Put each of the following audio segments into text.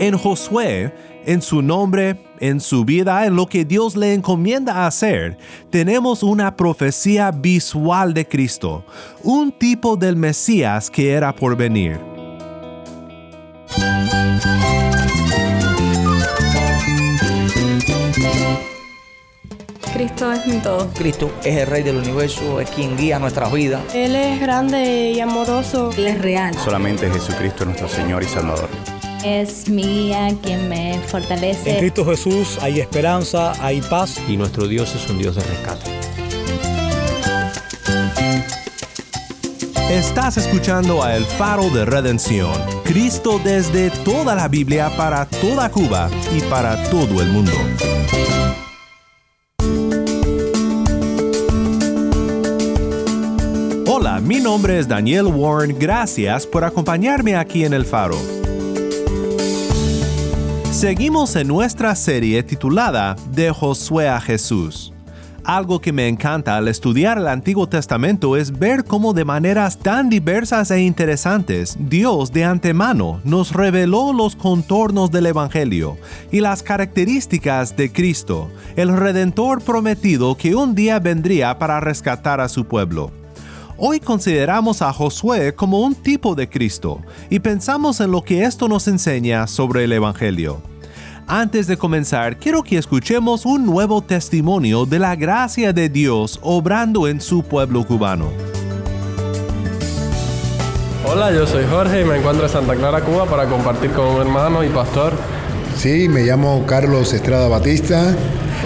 En Josué, en su nombre, en su vida, en lo que Dios le encomienda hacer, tenemos una profecía visual de Cristo, un tipo del Mesías que era por venir. Cristo es mi todo. Cristo es el Rey del universo, es quien guía nuestras vidas. Él es grande y amoroso. Él es real. Solamente Jesucristo es nuestro Señor y Salvador. Es mi guía quien me fortalece. En Cristo Jesús hay esperanza, hay paz. Y nuestro Dios es un Dios de rescate. Estás escuchando a El Faro de Redención, Cristo desde toda la Biblia para toda Cuba y para todo el mundo. Hola, mi nombre es Daniel Warren, gracias por acompañarme aquí en El Faro. Seguimos en nuestra serie titulada De Josué a Jesús. Algo que me encanta al estudiar el Antiguo Testamento es ver cómo de maneras tan diversas e interesantes Dios de antemano nos reveló los contornos del Evangelio y las características de Cristo, el Redentor prometido que un día vendría para rescatar a su pueblo. Hoy consideramos a Josué como un tipo de Cristo y pensamos en lo que esto nos enseña sobre el Evangelio. Antes de comenzar, quiero que escuchemos un nuevo testimonio de la gracia de Dios obrando en su pueblo cubano. Hola, yo soy Jorge y me encuentro en Santa Clara, Cuba para compartir con un hermano y pastor. Sí, me llamo Carlos Estrada Batista.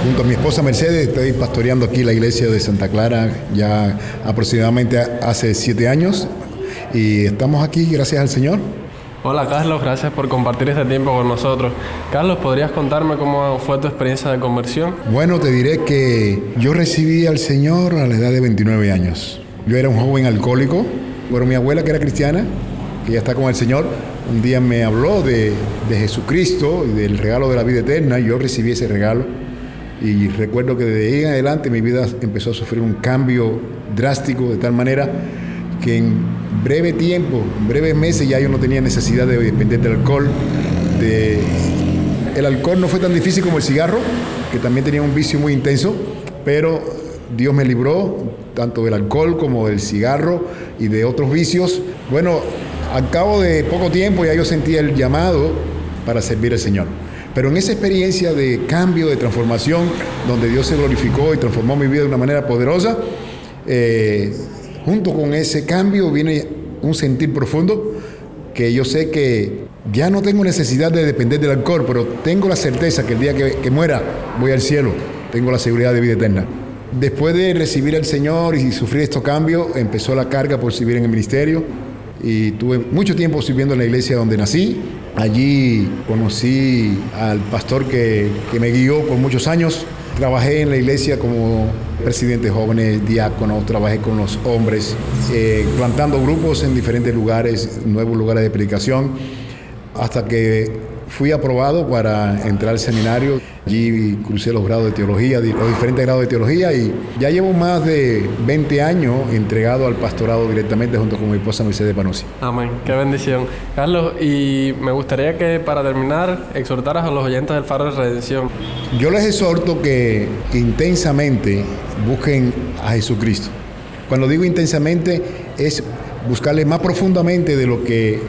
Junto a mi esposa Mercedes estoy pastoreando aquí la iglesia de Santa Clara ya aproximadamente hace siete años y estamos aquí gracias al Señor. Hola Carlos, gracias por compartir este tiempo con nosotros. Carlos, ¿podrías contarme cómo fue tu experiencia de conversión? Bueno, te diré que yo recibí al Señor a la edad de 29 años. Yo era un joven alcohólico, bueno, mi abuela que era cristiana, que ya está con el Señor, un día me habló de, de Jesucristo y del regalo de la vida eterna y yo recibí ese regalo y recuerdo que desde ahí en adelante mi vida empezó a sufrir un cambio drástico de tal manera que en breve tiempo, en breves meses ya yo no tenía necesidad de depender del alcohol. El alcohol no fue tan difícil como el cigarro, que también tenía un vicio muy intenso, pero Dios me libró tanto del alcohol como del cigarro y de otros vicios. Bueno, al cabo de poco tiempo ya yo sentía el llamado para servir al Señor. Pero en esa experiencia de cambio, de transformación, donde Dios se glorificó y transformó mi vida de una manera poderosa, eh, junto con ese cambio viene un sentir profundo que yo sé que ya no tengo necesidad de depender del alcohol, pero tengo la certeza que el día que, que muera voy al cielo, tengo la seguridad de vida eterna. Después de recibir al Señor y sufrir estos cambios, empezó la carga por servir en el ministerio y tuve mucho tiempo sirviendo en la iglesia donde nací. Allí conocí al pastor que, que me guió por muchos años. Trabajé en la iglesia como presidente de jóvenes, diácono, trabajé con los hombres, eh, plantando grupos en diferentes lugares, nuevos lugares de predicación, hasta que fui aprobado para entrar al seminario. Allí crucé los grados de teología, los diferentes grados de teología y ya llevo más de 20 años entregado al pastorado directamente junto con mi esposa Mercedes Panosi. Amén, qué bendición. Carlos, y me gustaría que para terminar exhortaras a los oyentes del Faro de Redención. Yo les exhorto que intensamente busquen a Jesucristo. Cuando digo intensamente es buscarle más profundamente de lo que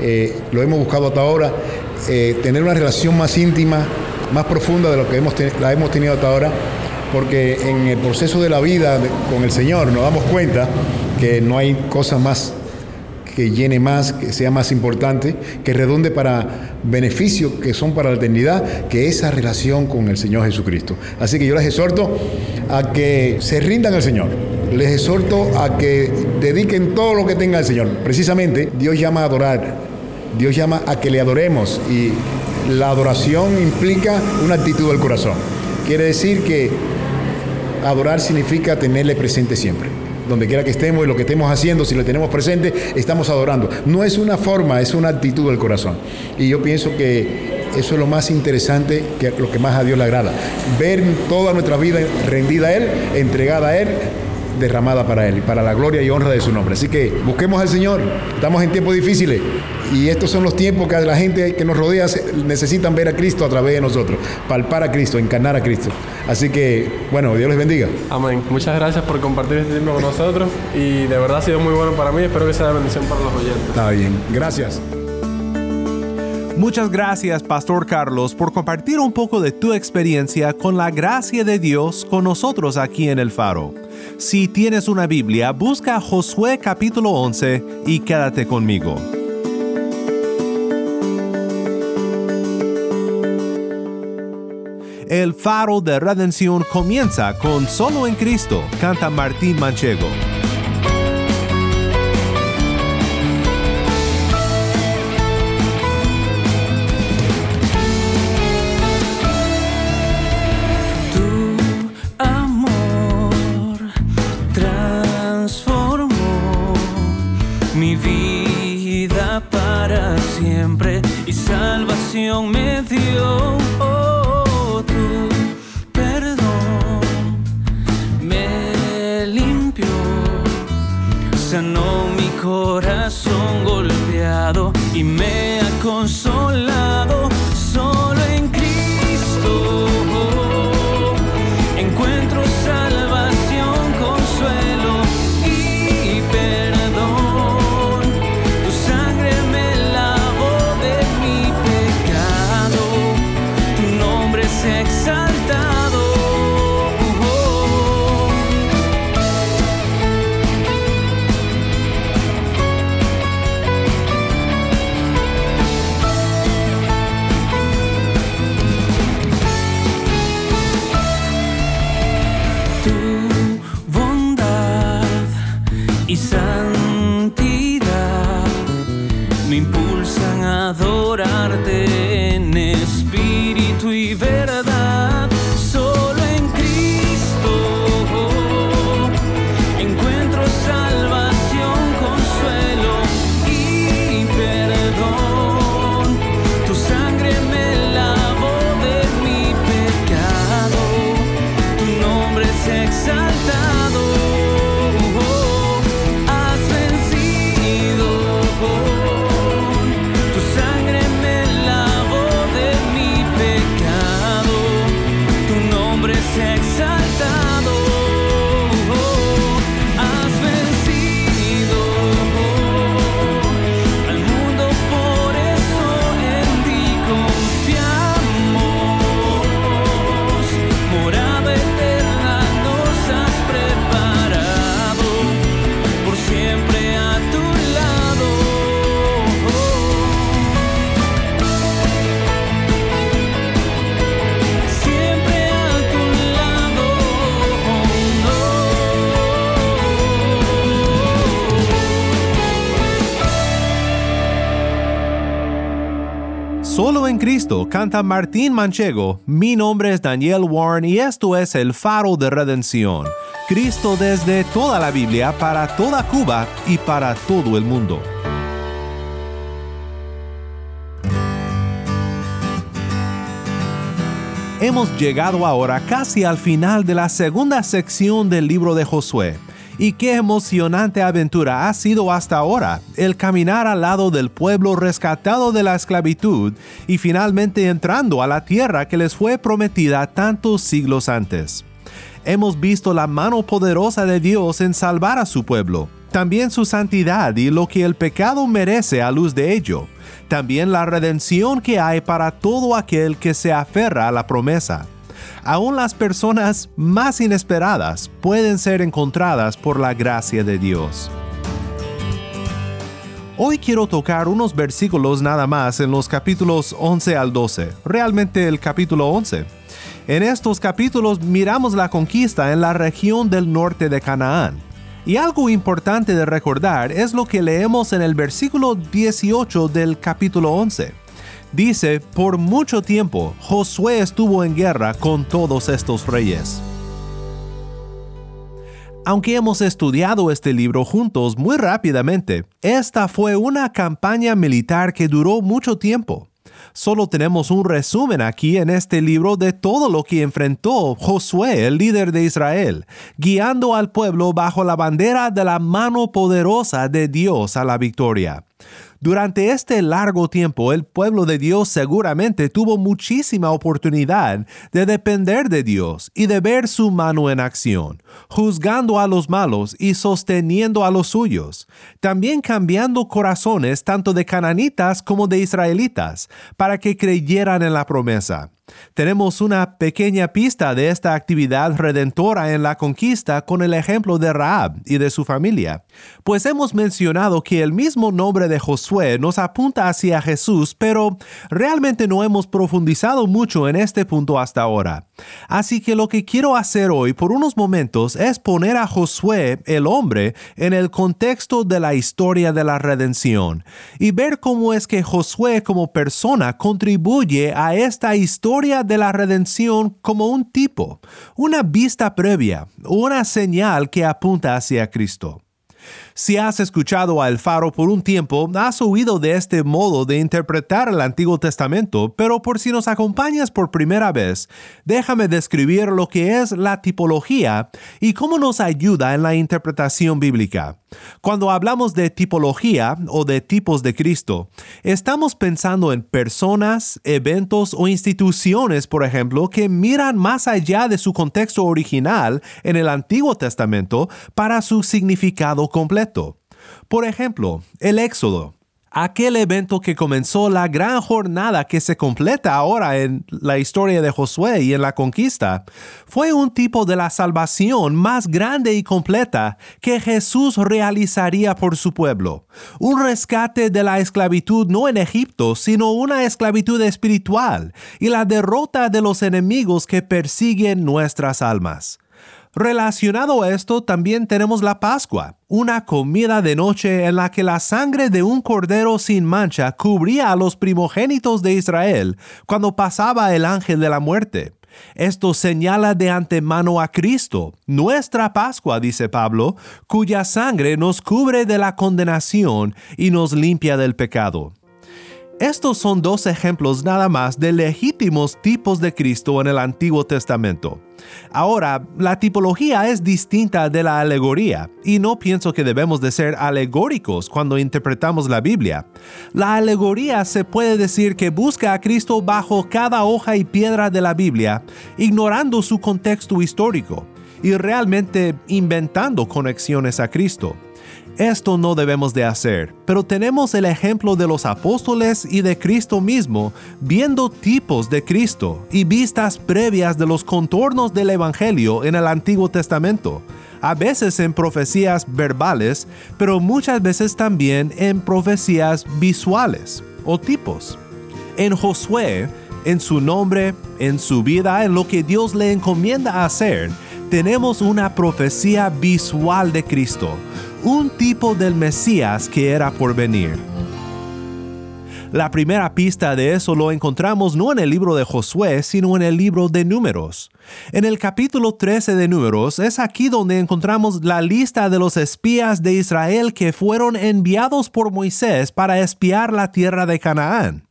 eh, lo hemos buscado hasta ahora eh, tener una relación más íntima, más profunda de lo que hemos la hemos tenido hasta ahora, porque en el proceso de la vida con el Señor nos damos cuenta que no hay cosa más que llene más, que sea más importante, que redunde para beneficios que son para la eternidad, que esa relación con el Señor Jesucristo. Así que yo les exhorto a que se rindan al Señor. Les exhorto a que dediquen todo lo que tengan al Señor. Precisamente Dios llama a adorar Dios llama a que le adoremos y la adoración implica una actitud del corazón. Quiere decir que adorar significa tenerle presente siempre. Donde quiera que estemos y lo que estemos haciendo, si lo tenemos presente, estamos adorando. No es una forma, es una actitud del corazón. Y yo pienso que eso es lo más interesante, que lo que más a Dios le agrada. Ver toda nuestra vida rendida a Él, entregada a Él, derramada para Él, para la gloria y honra de su nombre. Así que busquemos al Señor. Estamos en tiempos difíciles y estos son los tiempos que la gente que nos rodea necesitan ver a Cristo a través de nosotros, palpar a Cristo, encarnar a Cristo. Así que, bueno, Dios les bendiga. Amén. Muchas gracias por compartir este tiempo con nosotros y de verdad ha sido muy bueno para mí. Espero que sea de bendición para los oyentes. Está bien. Gracias. Muchas gracias, Pastor Carlos, por compartir un poco de tu experiencia con la gracia de Dios con nosotros aquí en el Faro. Si tienes una Biblia, busca Josué capítulo 11 y quédate conmigo. El Faro de Redención comienza con Solo en Cristo, canta Martín Manchego. Cristo canta Martín Manchego. Mi nombre es Daniel Warren y esto es el faro de redención. Cristo desde toda la Biblia para toda Cuba y para todo el mundo. Hemos llegado ahora casi al final de la segunda sección del libro de Josué. Y qué emocionante aventura ha sido hasta ahora el caminar al lado del pueblo rescatado de la esclavitud y finalmente entrando a la tierra que les fue prometida tantos siglos antes. Hemos visto la mano poderosa de Dios en salvar a su pueblo, también su santidad y lo que el pecado merece a luz de ello, también la redención que hay para todo aquel que se aferra a la promesa aún las personas más inesperadas pueden ser encontradas por la gracia de Dios. Hoy quiero tocar unos versículos nada más en los capítulos 11 al 12, realmente el capítulo 11. En estos capítulos miramos la conquista en la región del norte de Canaán. Y algo importante de recordar es lo que leemos en el versículo 18 del capítulo 11. Dice, por mucho tiempo Josué estuvo en guerra con todos estos reyes. Aunque hemos estudiado este libro juntos muy rápidamente, esta fue una campaña militar que duró mucho tiempo. Solo tenemos un resumen aquí en este libro de todo lo que enfrentó Josué, el líder de Israel, guiando al pueblo bajo la bandera de la mano poderosa de Dios a la victoria. Durante este largo tiempo el pueblo de Dios seguramente tuvo muchísima oportunidad de depender de Dios y de ver su mano en acción, juzgando a los malos y sosteniendo a los suyos, también cambiando corazones tanto de cananitas como de israelitas, para que creyeran en la promesa. Tenemos una pequeña pista de esta actividad redentora en la conquista con el ejemplo de Raab y de su familia, pues hemos mencionado que el mismo nombre de Josué nos apunta hacia Jesús, pero realmente no hemos profundizado mucho en este punto hasta ahora. Así que lo que quiero hacer hoy por unos momentos es poner a Josué, el hombre, en el contexto de la historia de la redención y ver cómo es que Josué como persona contribuye a esta historia de la redención como un tipo, una vista previa, una señal que apunta hacia Cristo. Si has escuchado al Faro por un tiempo, has oído de este modo de interpretar el Antiguo Testamento, pero por si nos acompañas por primera vez, déjame describir lo que es la tipología y cómo nos ayuda en la interpretación bíblica. Cuando hablamos de tipología o de tipos de Cristo, estamos pensando en personas, eventos o instituciones, por ejemplo, que miran más allá de su contexto original en el Antiguo Testamento para su significado completo. Por ejemplo, el Éxodo aquel evento que comenzó la gran jornada que se completa ahora en la historia de Josué y en la conquista, fue un tipo de la salvación más grande y completa que Jesús realizaría por su pueblo. Un rescate de la esclavitud no en Egipto, sino una esclavitud espiritual y la derrota de los enemigos que persiguen nuestras almas. Relacionado a esto también tenemos la Pascua, una comida de noche en la que la sangre de un cordero sin mancha cubría a los primogénitos de Israel cuando pasaba el ángel de la muerte. Esto señala de antemano a Cristo, nuestra Pascua, dice Pablo, cuya sangre nos cubre de la condenación y nos limpia del pecado. Estos son dos ejemplos nada más de legítimos tipos de Cristo en el Antiguo Testamento. Ahora, la tipología es distinta de la alegoría, y no pienso que debemos de ser alegóricos cuando interpretamos la Biblia. La alegoría se puede decir que busca a Cristo bajo cada hoja y piedra de la Biblia, ignorando su contexto histórico, y realmente inventando conexiones a Cristo. Esto no debemos de hacer, pero tenemos el ejemplo de los apóstoles y de Cristo mismo viendo tipos de Cristo y vistas previas de los contornos del Evangelio en el Antiguo Testamento, a veces en profecías verbales, pero muchas veces también en profecías visuales o tipos. En Josué, en su nombre, en su vida, en lo que Dios le encomienda hacer, tenemos una profecía visual de Cristo un tipo del Mesías que era por venir. La primera pista de eso lo encontramos no en el libro de Josué, sino en el libro de Números. En el capítulo 13 de Números es aquí donde encontramos la lista de los espías de Israel que fueron enviados por Moisés para espiar la tierra de Canaán.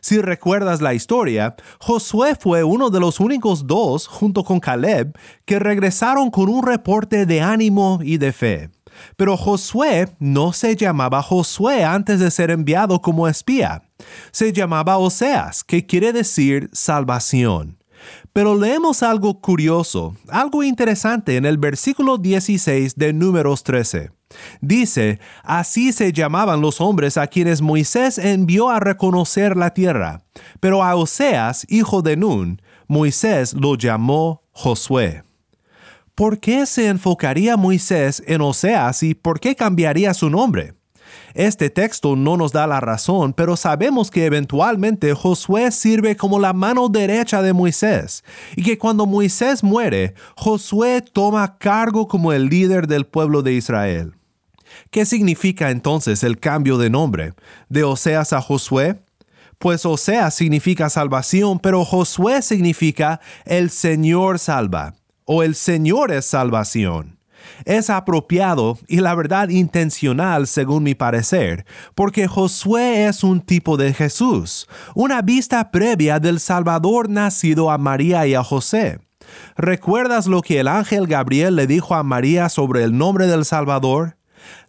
Si recuerdas la historia, Josué fue uno de los únicos dos, junto con Caleb, que regresaron con un reporte de ánimo y de fe. Pero Josué no se llamaba Josué antes de ser enviado como espía. Se llamaba Oseas, que quiere decir salvación. Pero leemos algo curioso, algo interesante en el versículo 16 de Números 13. Dice, así se llamaban los hombres a quienes Moisés envió a reconocer la tierra. Pero a Oseas, hijo de Nun, Moisés lo llamó Josué. ¿Por qué se enfocaría Moisés en Oseas y por qué cambiaría su nombre? Este texto no nos da la razón, pero sabemos que eventualmente Josué sirve como la mano derecha de Moisés, y que cuando Moisés muere, Josué toma cargo como el líder del pueblo de Israel. ¿Qué significa entonces el cambio de nombre? ¿De Oseas a Josué? Pues Oseas significa salvación, pero Josué significa el Señor salva o el Señor es salvación. Es apropiado y la verdad intencional según mi parecer, porque Josué es un tipo de Jesús, una vista previa del Salvador nacido a María y a José. ¿Recuerdas lo que el ángel Gabriel le dijo a María sobre el nombre del Salvador?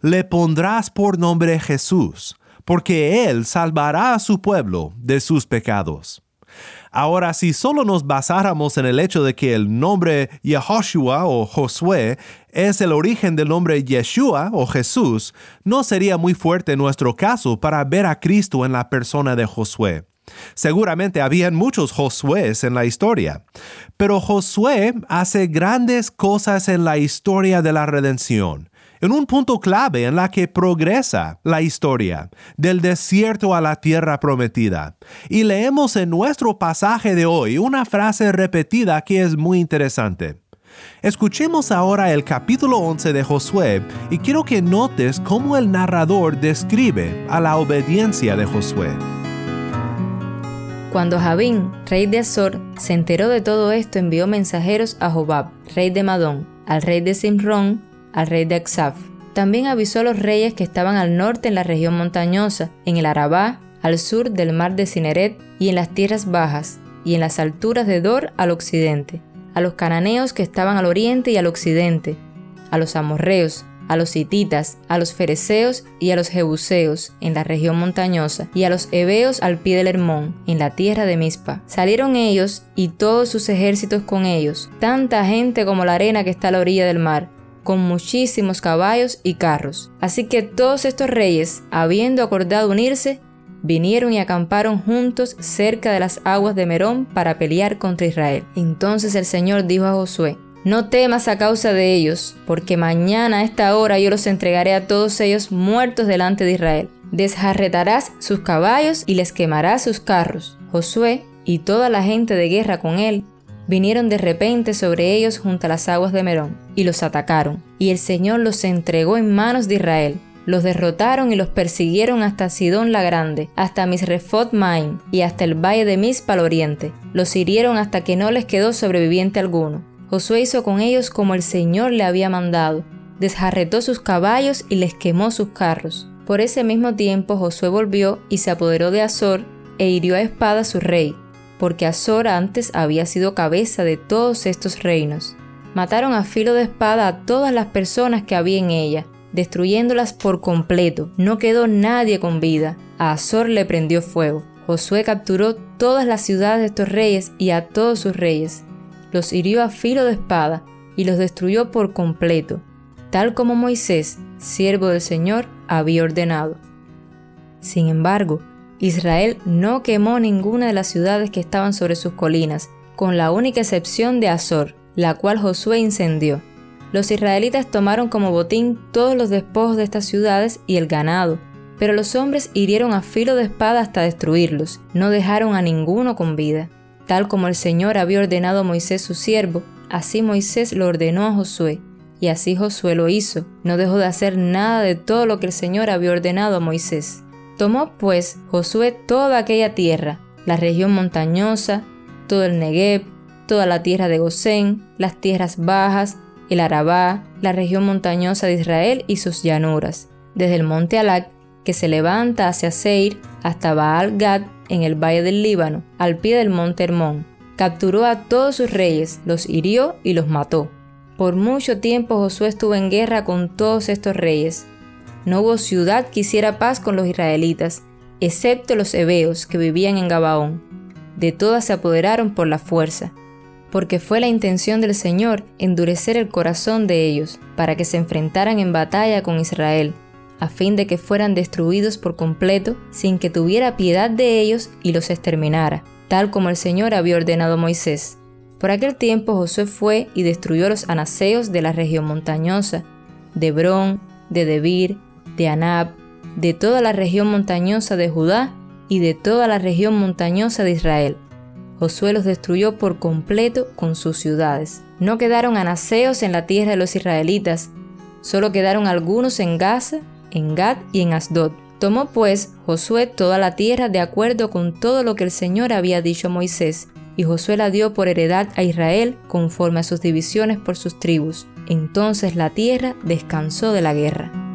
Le pondrás por nombre Jesús, porque Él salvará a su pueblo de sus pecados. Ahora, si solo nos basáramos en el hecho de que el nombre Yehoshua o Josué es el origen del nombre Yeshua o Jesús, no sería muy fuerte nuestro caso para ver a Cristo en la persona de Josué. Seguramente habían muchos Josués en la historia, pero Josué hace grandes cosas en la historia de la redención en un punto clave en la que progresa la historia, del desierto a la tierra prometida. Y leemos en nuestro pasaje de hoy una frase repetida que es muy interesante. Escuchemos ahora el capítulo 11 de Josué y quiero que notes cómo el narrador describe a la obediencia de Josué. Cuando Javín, rey de Azor, se enteró de todo esto, envió mensajeros a Jobab, rey de Madón, al rey de Simrón, al rey de Exaf. También avisó a los reyes que estaban al norte en la región montañosa, en el Arabá, al sur del mar de Cineret y en las tierras bajas, y en las alturas de Dor al occidente, a los cananeos que estaban al oriente y al occidente, a los amorreos, a los hititas, a los fereceos y a los jebuseos en la región montañosa, y a los heveos al pie del Hermón, en la tierra de Mizpa. Salieron ellos y todos sus ejércitos con ellos, tanta gente como la arena que está a la orilla del mar, con muchísimos caballos y carros. Así que todos estos reyes, habiendo acordado unirse, vinieron y acamparon juntos cerca de las aguas de Merón para pelear contra Israel. Entonces el Señor dijo a Josué, no temas a causa de ellos, porque mañana a esta hora yo los entregaré a todos ellos muertos delante de Israel. Desjarretarás sus caballos y les quemarás sus carros. Josué y toda la gente de guerra con él vinieron de repente sobre ellos junto a las aguas de Merón, y los atacaron, y el Señor los entregó en manos de Israel. Los derrotaron y los persiguieron hasta Sidón la Grande, hasta Misrefot Maim y hasta el valle de Mispa al oriente. Los hirieron hasta que no les quedó sobreviviente alguno. Josué hizo con ellos como el Señor le había mandado. Desjarretó sus caballos y les quemó sus carros. Por ese mismo tiempo Josué volvió y se apoderó de Azor e hirió a espada a su rey, porque Azor antes había sido cabeza de todos estos reinos. Mataron a filo de espada a todas las personas que había en ella, destruyéndolas por completo. No quedó nadie con vida. A Azor le prendió fuego. Josué capturó todas las ciudades de estos reyes y a todos sus reyes. Los hirió a filo de espada y los destruyó por completo, tal como Moisés, siervo del Señor, había ordenado. Sin embargo, Israel no quemó ninguna de las ciudades que estaban sobre sus colinas, con la única excepción de Azor, la cual Josué incendió. Los israelitas tomaron como botín todos los despojos de estas ciudades y el ganado, pero los hombres hirieron a filo de espada hasta destruirlos, no dejaron a ninguno con vida. Tal como el Señor había ordenado a Moisés su siervo, así Moisés lo ordenó a Josué, y así Josué lo hizo, no dejó de hacer nada de todo lo que el Señor había ordenado a Moisés. Tomó pues Josué toda aquella tierra, la región montañosa, todo el Negev, toda la tierra de Gosén, las tierras bajas, el Arabá, la región montañosa de Israel y sus llanuras, desde el monte Alac, que se levanta hacia Seir, hasta Baal Gad en el valle del Líbano, al pie del monte Hermón. Capturó a todos sus reyes, los hirió y los mató. Por mucho tiempo Josué estuvo en guerra con todos estos reyes, no hubo ciudad que hiciera paz con los israelitas, excepto los hebeos que vivían en Gabaón. De todas se apoderaron por la fuerza, porque fue la intención del Señor endurecer el corazón de ellos, para que se enfrentaran en batalla con Israel, a fin de que fueran destruidos por completo, sin que tuviera piedad de ellos y los exterminara, tal como el Señor había ordenado a Moisés. Por aquel tiempo Josué fue y destruyó los anaseos de la región montañosa, de Hebrón, de Debir, de Anab, de toda la región montañosa de Judá y de toda la región montañosa de Israel. Josué los destruyó por completo con sus ciudades. No quedaron anaseos en la tierra de los israelitas, solo quedaron algunos en Gaza, en Gad y en Asdod. Tomó pues Josué toda la tierra de acuerdo con todo lo que el Señor había dicho a Moisés, y Josué la dio por heredad a Israel conforme a sus divisiones por sus tribus. Entonces la tierra descansó de la guerra.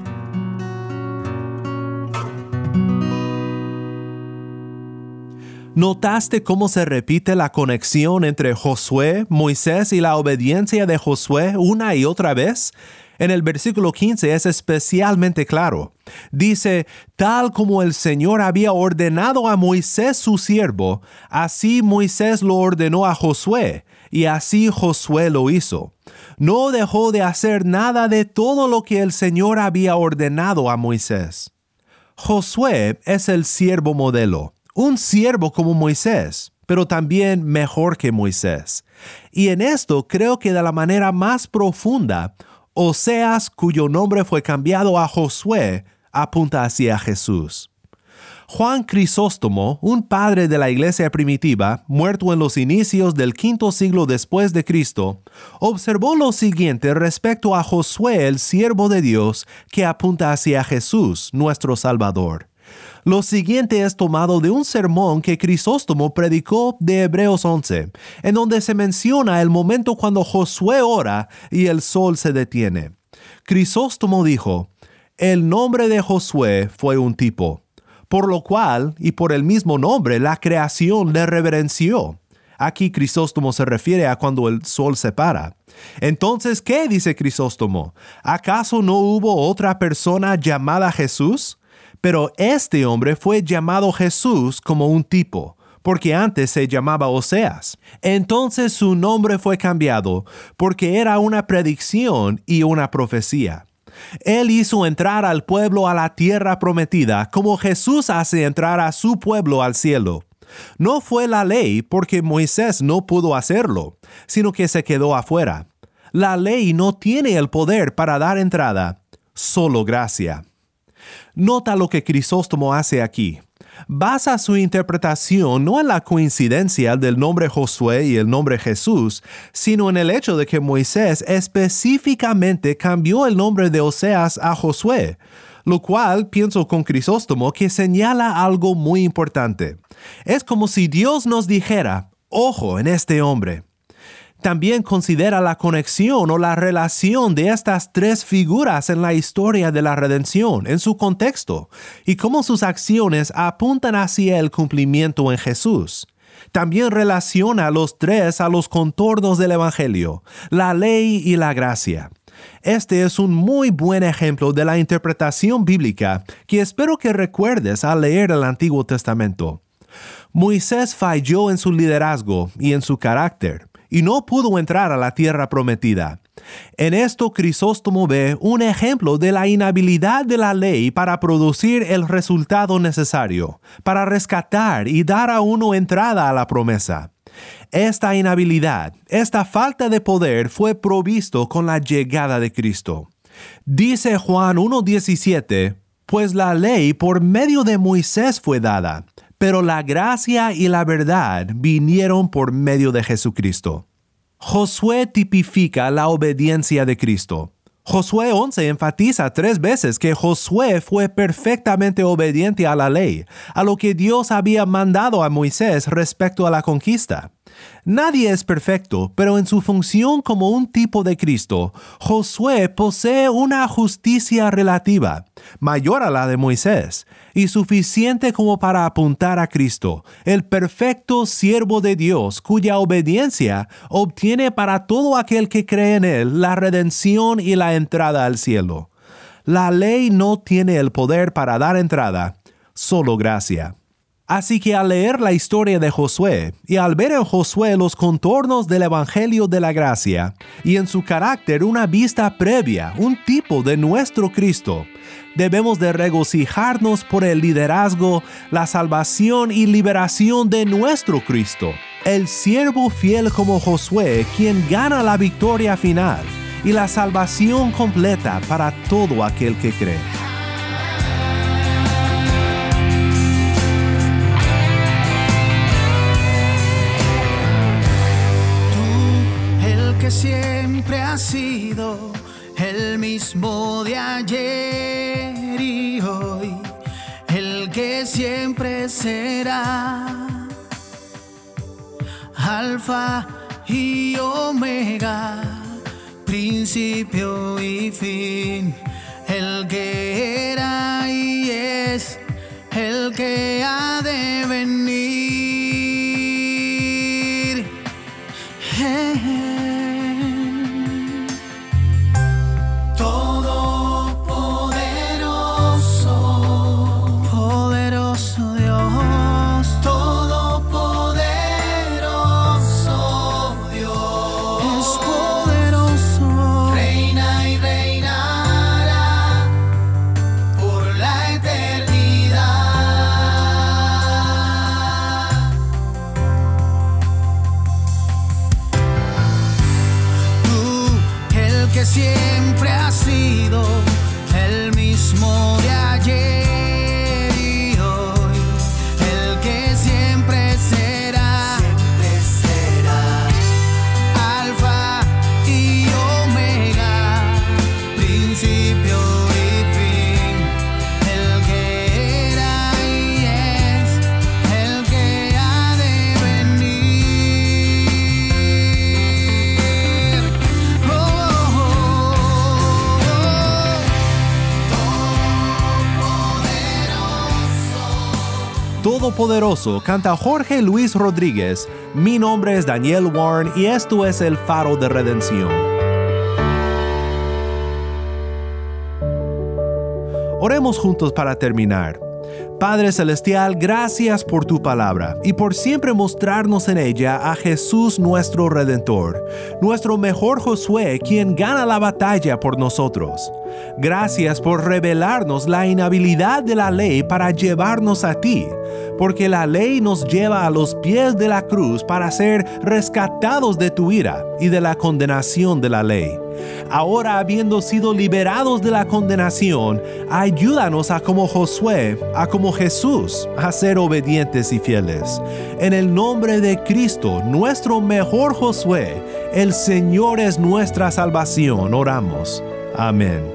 ¿Notaste cómo se repite la conexión entre Josué, Moisés y la obediencia de Josué una y otra vez? En el versículo 15 es especialmente claro. Dice, tal como el Señor había ordenado a Moisés su siervo, así Moisés lo ordenó a Josué, y así Josué lo hizo. No dejó de hacer nada de todo lo que el Señor había ordenado a Moisés. Josué es el siervo modelo un siervo como Moisés, pero también mejor que Moisés. Y en esto creo que de la manera más profunda, Oseas, cuyo nombre fue cambiado a Josué, apunta hacia Jesús. Juan Crisóstomo, un padre de la iglesia primitiva, muerto en los inicios del quinto siglo después de Cristo, observó lo siguiente respecto a Josué, el siervo de Dios, que apunta hacia Jesús, nuestro Salvador. Lo siguiente es tomado de un sermón que Crisóstomo predicó de Hebreos 11, en donde se menciona el momento cuando Josué ora y el sol se detiene. Crisóstomo dijo, el nombre de Josué fue un tipo, por lo cual, y por el mismo nombre, la creación le reverenció. Aquí Crisóstomo se refiere a cuando el sol se para. Entonces, ¿qué dice Crisóstomo? ¿Acaso no hubo otra persona llamada Jesús? Pero este hombre fue llamado Jesús como un tipo, porque antes se llamaba Oseas. Entonces su nombre fue cambiado, porque era una predicción y una profecía. Él hizo entrar al pueblo a la tierra prometida, como Jesús hace entrar a su pueblo al cielo. No fue la ley porque Moisés no pudo hacerlo, sino que se quedó afuera. La ley no tiene el poder para dar entrada, solo gracia. Nota lo que Crisóstomo hace aquí. Basa su interpretación no en la coincidencia del nombre Josué y el nombre Jesús, sino en el hecho de que Moisés específicamente cambió el nombre de Oseas a Josué, lo cual pienso con Crisóstomo que señala algo muy importante. Es como si Dios nos dijera, ojo en este hombre, también considera la conexión o la relación de estas tres figuras en la historia de la redención, en su contexto, y cómo sus acciones apuntan hacia el cumplimiento en Jesús. También relaciona los tres a los contornos del Evangelio, la ley y la gracia. Este es un muy buen ejemplo de la interpretación bíblica que espero que recuerdes al leer el Antiguo Testamento. Moisés falló en su liderazgo y en su carácter y no pudo entrar a la tierra prometida. En esto Crisóstomo ve un ejemplo de la inhabilidad de la ley para producir el resultado necesario, para rescatar y dar a uno entrada a la promesa. Esta inhabilidad, esta falta de poder fue provisto con la llegada de Cristo. Dice Juan 1.17, pues la ley por medio de Moisés fue dada, pero la gracia y la verdad vinieron por medio de Jesucristo. Josué tipifica la obediencia de Cristo. Josué 11 enfatiza tres veces que Josué fue perfectamente obediente a la ley, a lo que Dios había mandado a Moisés respecto a la conquista. Nadie es perfecto, pero en su función como un tipo de Cristo, Josué posee una justicia relativa, mayor a la de Moisés, y suficiente como para apuntar a Cristo, el perfecto siervo de Dios, cuya obediencia obtiene para todo aquel que cree en él la redención y la entrada al cielo. La ley no tiene el poder para dar entrada, solo gracia. Así que al leer la historia de Josué y al ver en Josué los contornos del Evangelio de la Gracia y en su carácter una vista previa, un tipo de nuestro Cristo, debemos de regocijarnos por el liderazgo, la salvación y liberación de nuestro Cristo, el siervo fiel como Josué, quien gana la victoria final y la salvación completa para todo aquel que cree. Siempre ha sido el mismo de ayer y hoy, el que siempre será. Alfa y Omega principio y fin, el que era y es, el que ha de venir. Todopoderoso canta Jorge Luis Rodríguez. Mi nombre es Daniel Warren y esto es el faro de redención. Oremos juntos para terminar. Padre Celestial, gracias por tu palabra y por siempre mostrarnos en ella a Jesús nuestro Redentor, nuestro mejor Josué, quien gana la batalla por nosotros. Gracias por revelarnos la inhabilidad de la ley para llevarnos a ti, porque la ley nos lleva a los pies de la cruz para ser rescatados de tu ira y de la condenación de la ley. Ahora, habiendo sido liberados de la condenación, ayúdanos a como Josué, a como Jesús, a ser obedientes y fieles. En el nombre de Cristo, nuestro mejor Josué, el Señor es nuestra salvación, oramos. Amén.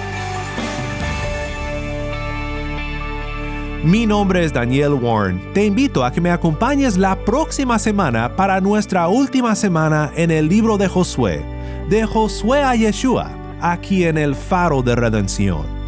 Mi nombre es Daniel Warren. Te invito a que me acompañes la próxima semana para nuestra última semana en el libro de Josué, de Josué a Yeshua, aquí en el Faro de Redención.